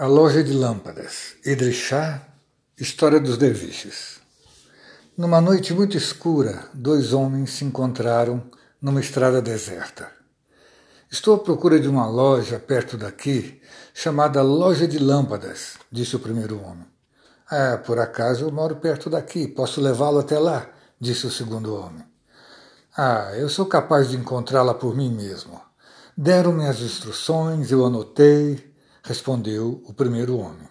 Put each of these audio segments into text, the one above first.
A Loja de Lâmpadas, Idrishá, História dos Derviches. Numa noite muito escura, dois homens se encontraram numa estrada deserta. Estou à procura de uma loja perto daqui, chamada Loja de Lâmpadas, disse o primeiro homem. Ah, por acaso eu moro perto daqui, posso levá-lo até lá, disse o segundo homem. Ah, eu sou capaz de encontrá-la por mim mesmo. Deram-me as instruções, eu anotei, respondeu o primeiro homem.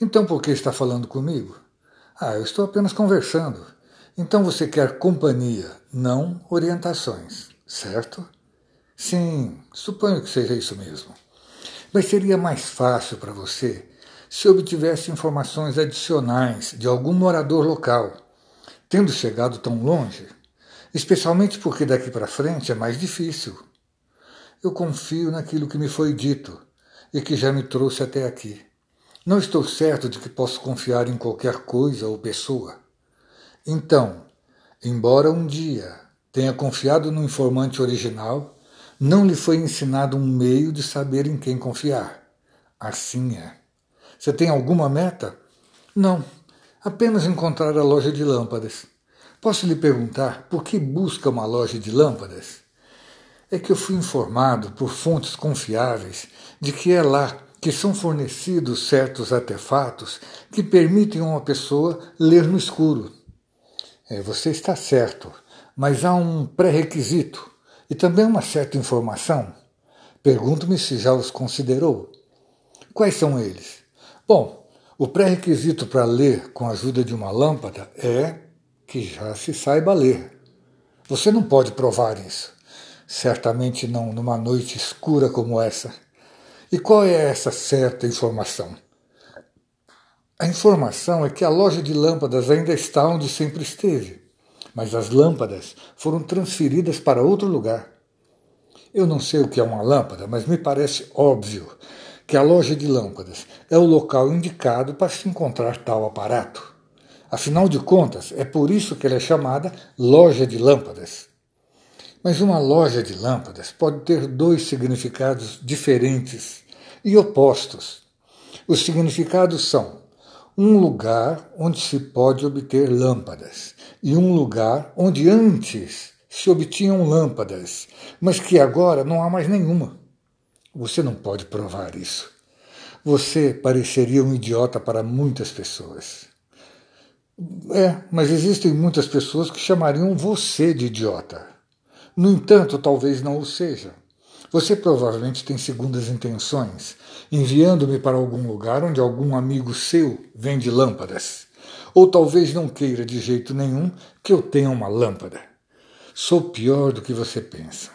Então por que está falando comigo? Ah, eu estou apenas conversando. Então você quer companhia, não orientações, certo? Sim, suponho que seja isso mesmo. Mas seria mais fácil para você se obtivesse informações adicionais de algum morador local, tendo chegado tão longe, especialmente porque daqui para frente é mais difícil. Eu confio naquilo que me foi dito e que já me trouxe até aqui. Não estou certo de que posso confiar em qualquer coisa ou pessoa. Então, embora um dia tenha confiado no informante original, não lhe foi ensinado um meio de saber em quem confiar. Assim é. Você tem alguma meta? Não, apenas encontrar a loja de lâmpadas. Posso lhe perguntar por que busca uma loja de lâmpadas? É que eu fui informado por fontes confiáveis de que é lá que são fornecidos certos artefatos que permitem a uma pessoa ler no escuro. É, você está certo, mas há um pré-requisito e também uma certa informação. Pergunto-me se já os considerou. Quais são eles? Bom, o pré-requisito para ler com a ajuda de uma lâmpada é que já se saiba ler. Você não pode provar isso certamente não numa noite escura como essa. E qual é essa certa informação? A informação é que a loja de lâmpadas ainda está onde sempre esteve, mas as lâmpadas foram transferidas para outro lugar. Eu não sei o que é uma lâmpada, mas me parece óbvio que a loja de lâmpadas é o local indicado para se encontrar tal aparato. Afinal de contas, é por isso que ela é chamada loja de lâmpadas. Mas uma loja de lâmpadas pode ter dois significados diferentes e opostos. Os significados são um lugar onde se pode obter lâmpadas e um lugar onde antes se obtinham lâmpadas, mas que agora não há mais nenhuma. Você não pode provar isso. Você pareceria um idiota para muitas pessoas. É, mas existem muitas pessoas que chamariam você de idiota. No entanto, talvez não o seja. Você provavelmente tem segundas intenções, enviando-me para algum lugar onde algum amigo seu vende lâmpadas. Ou talvez não queira de jeito nenhum que eu tenha uma lâmpada. Sou pior do que você pensa.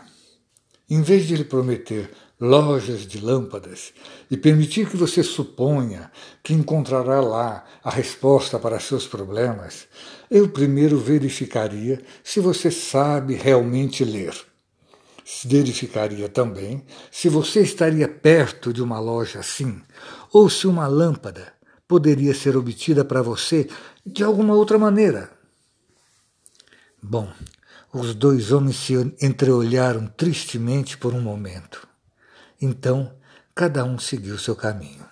Em vez de lhe prometer lojas de lâmpadas e permitir que você suponha que encontrará lá a resposta para seus problemas, eu primeiro verificaria se você sabe realmente ler. Verificaria também se você estaria perto de uma loja assim, ou se uma lâmpada poderia ser obtida para você de alguma outra maneira. Bom, os dois homens se entreolharam tristemente por um momento. Então, cada um seguiu seu caminho.